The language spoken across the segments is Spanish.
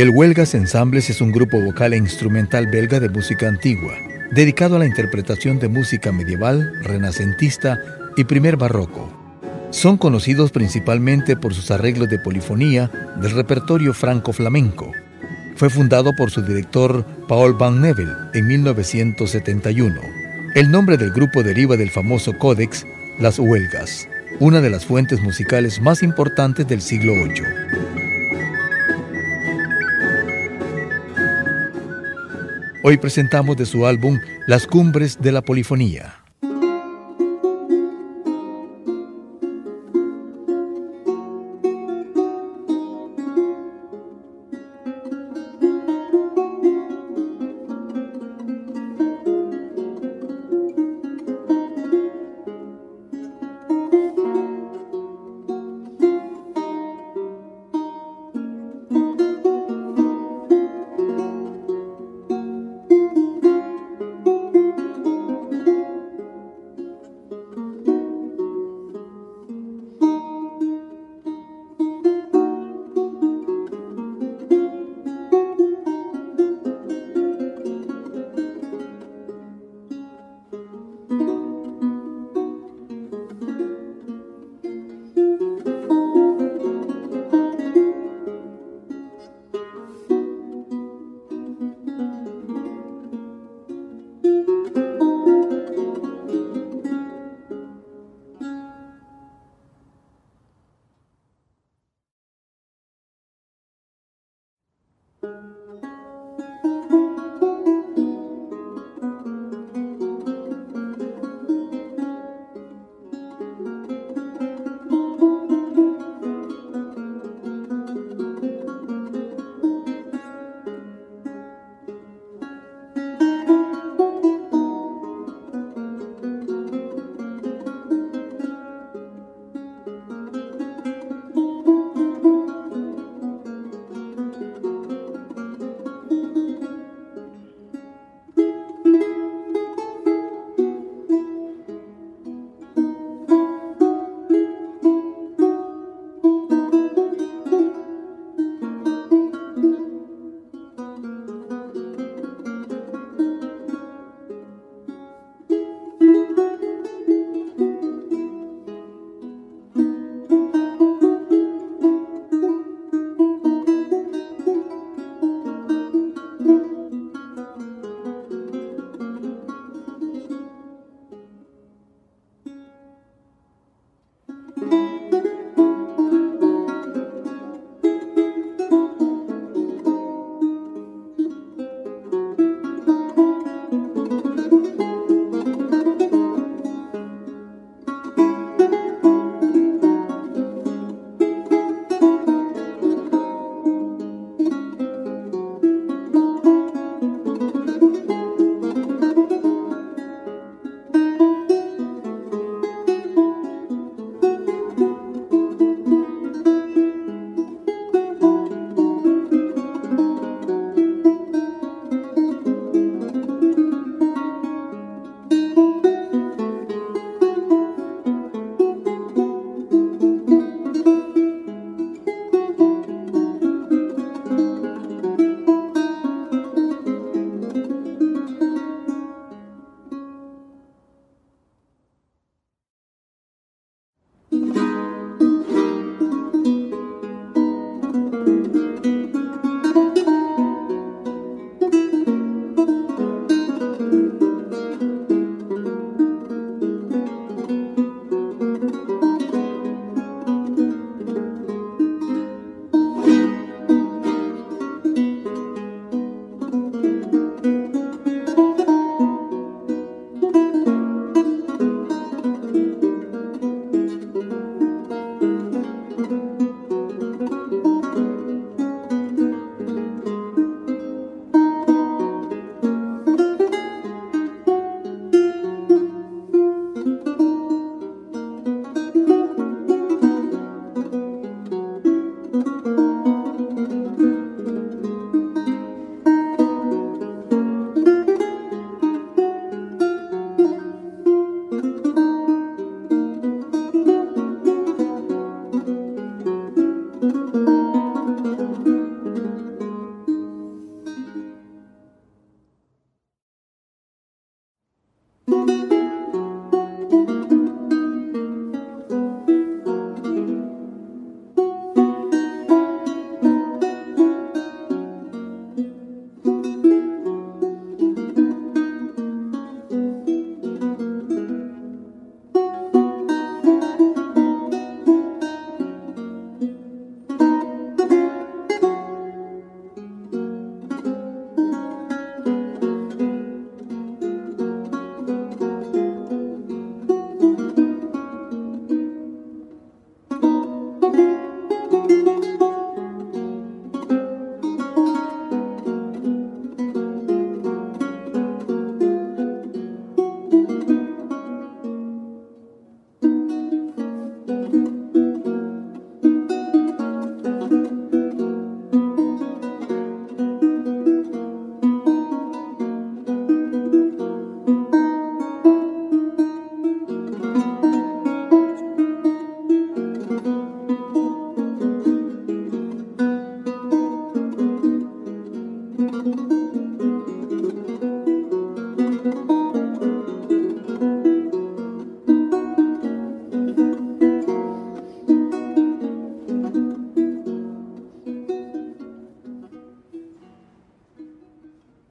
El Huelgas Ensembles es un grupo vocal e instrumental belga de música antigua, dedicado a la interpretación de música medieval, renacentista y primer barroco. Son conocidos principalmente por sus arreglos de polifonía del repertorio franco-flamenco. Fue fundado por su director Paul Van Nevel en 1971. El nombre del grupo deriva del famoso códex Las Huelgas, una de las fuentes musicales más importantes del siglo VIII. Hoy presentamos de su álbum Las Cumbres de la Polifonía.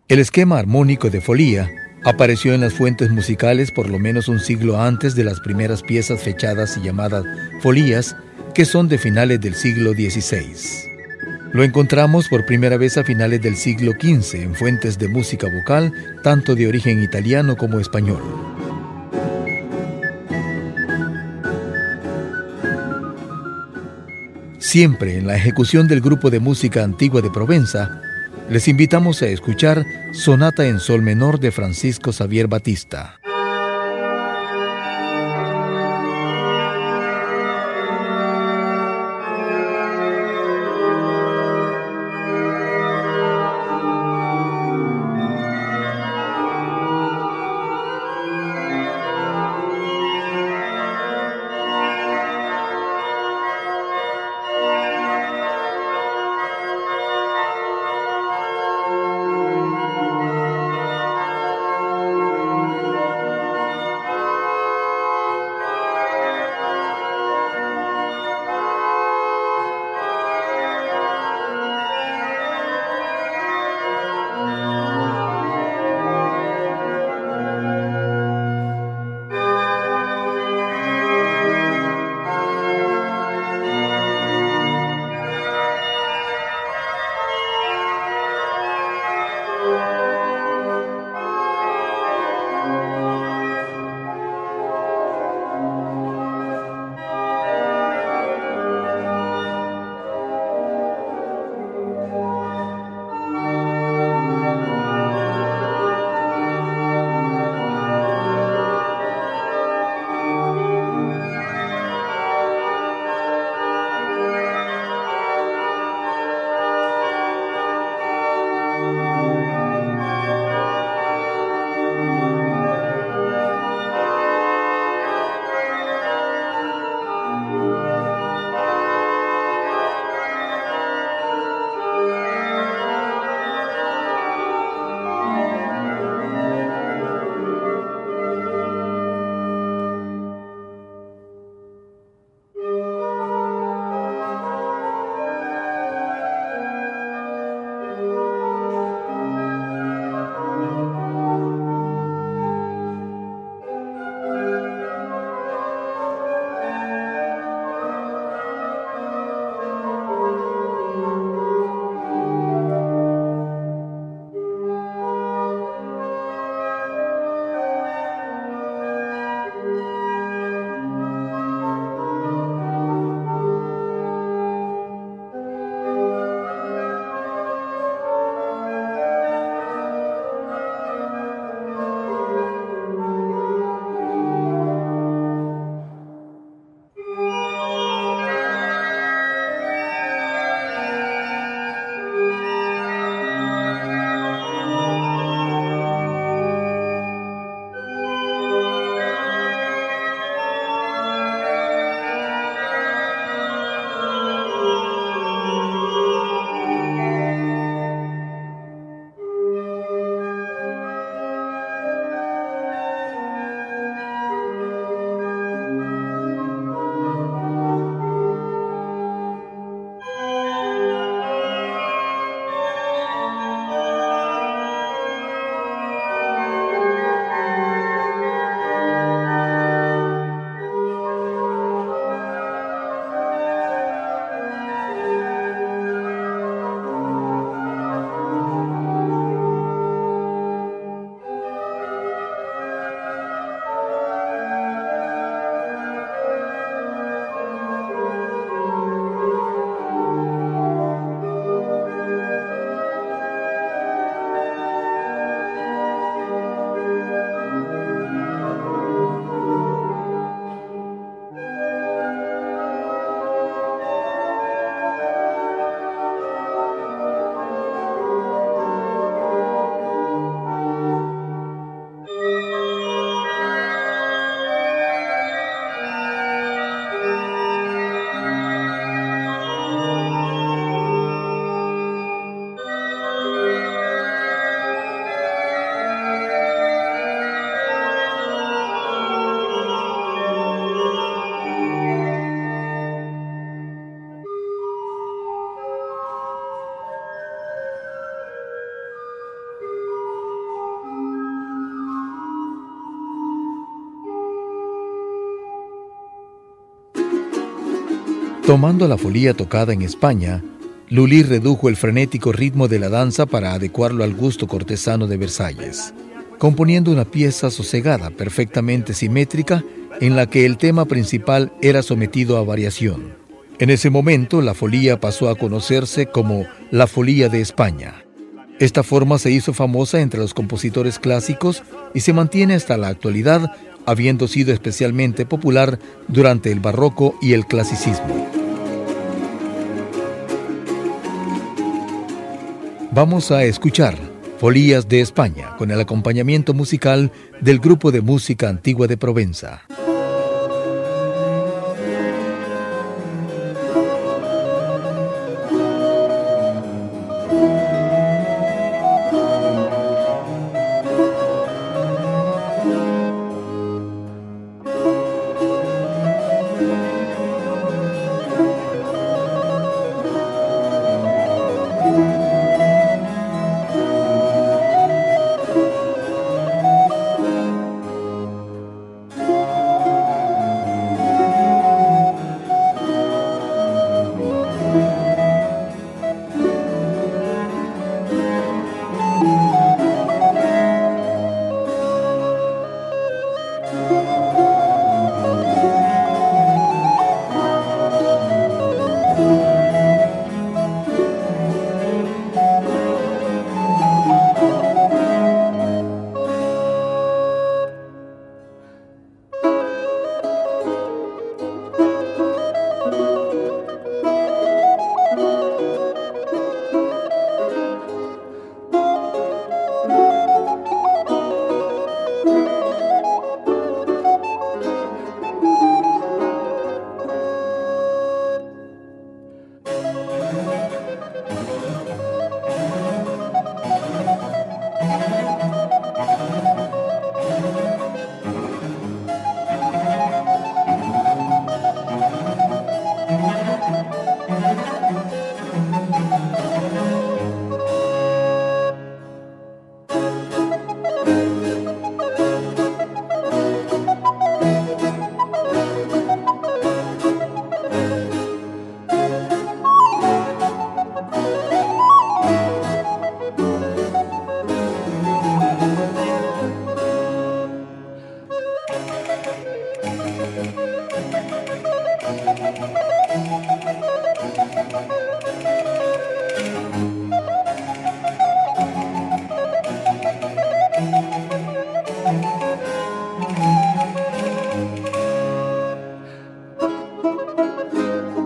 El esquema armónico de folía apareció en las fuentes musicales por lo menos un siglo antes de las primeras piezas fechadas y llamadas folías, que son de finales del siglo XVI. Lo encontramos por primera vez a finales del siglo XV en fuentes de música vocal, tanto de origen italiano como español. Siempre en la ejecución del grupo de música antigua de Provenza, les invitamos a escuchar Sonata en Sol Menor de Francisco Xavier Batista. Tomando la folía tocada en España, Lully redujo el frenético ritmo de la danza para adecuarlo al gusto cortesano de Versalles, componiendo una pieza sosegada, perfectamente simétrica, en la que el tema principal era sometido a variación. En ese momento, la folía pasó a conocerse como la folía de España. Esta forma se hizo famosa entre los compositores clásicos y se mantiene hasta la actualidad, habiendo sido especialmente popular durante el barroco y el clasicismo. Vamos a escuchar Folías de España con el acompañamiento musical del grupo de música antigua de Provenza. Música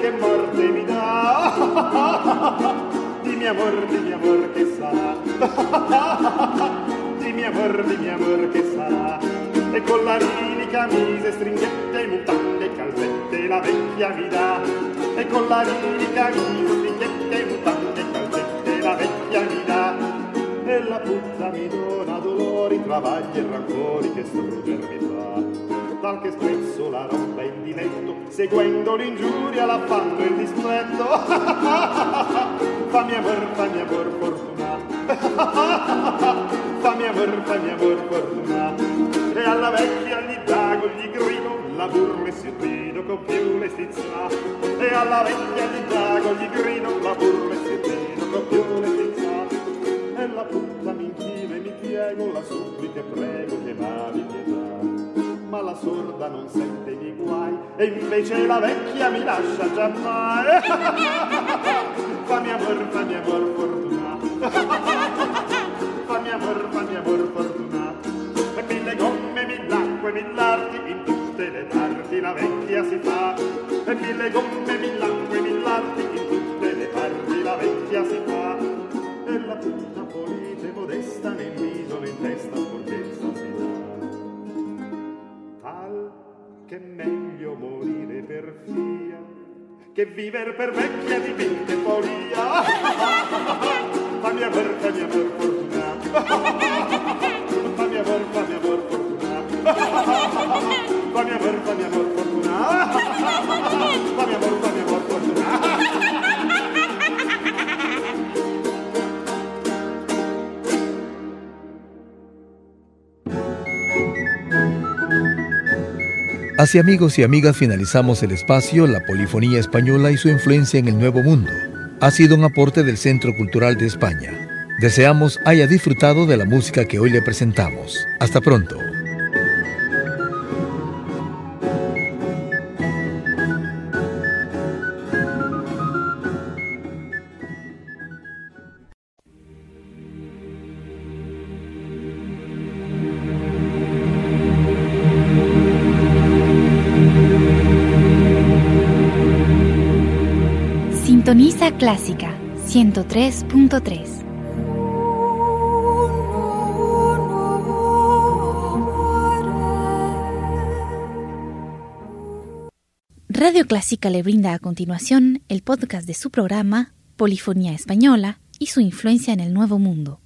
che morte mi dà. Di dimmi amor mia amor che sarà. Mia amor dimmi amor che sarà. E con la collarini camise stringhette mutande calzette la vecchia mi dà. E con la collarini camise stringhette mutande calzette la vecchia mi dà. E la puzza mi dona dolori travagli e rancori che sorger mi fa seguendo l'ingiuria l'ha fatto il dispetto. fammi amor, fammi amor, fortuna. fammi amor, fammi amor, fortuna. E alla vecchia gli dago, gli grido, la burle si rido con più mestizia. E alla vecchia gli dago, gli grido, la burle si rido con più mestizia. E la puttana mi inchino e mi piego, la supplica e prego che navi pietà ma la sorda non sente i guai e invece la vecchia mi lascia giammai fammi amor, fammi amor fortunato fammi amor, fammi amor fortunato e mille gomme, mille acque, mille arti in tutte le parti la vecchia si fa. E mille gomme, che viver per vecchia di mente folia fammi aver, fammi aver fortunato Así amigos y amigas finalizamos el espacio La Polifonía Española y su influencia en el Nuevo Mundo. Ha sido un aporte del Centro Cultural de España. Deseamos haya disfrutado de la música que hoy le presentamos. Hasta pronto. Clásica le brinda a continuación el podcast de su programa Polifonía Española y su influencia en el Nuevo Mundo.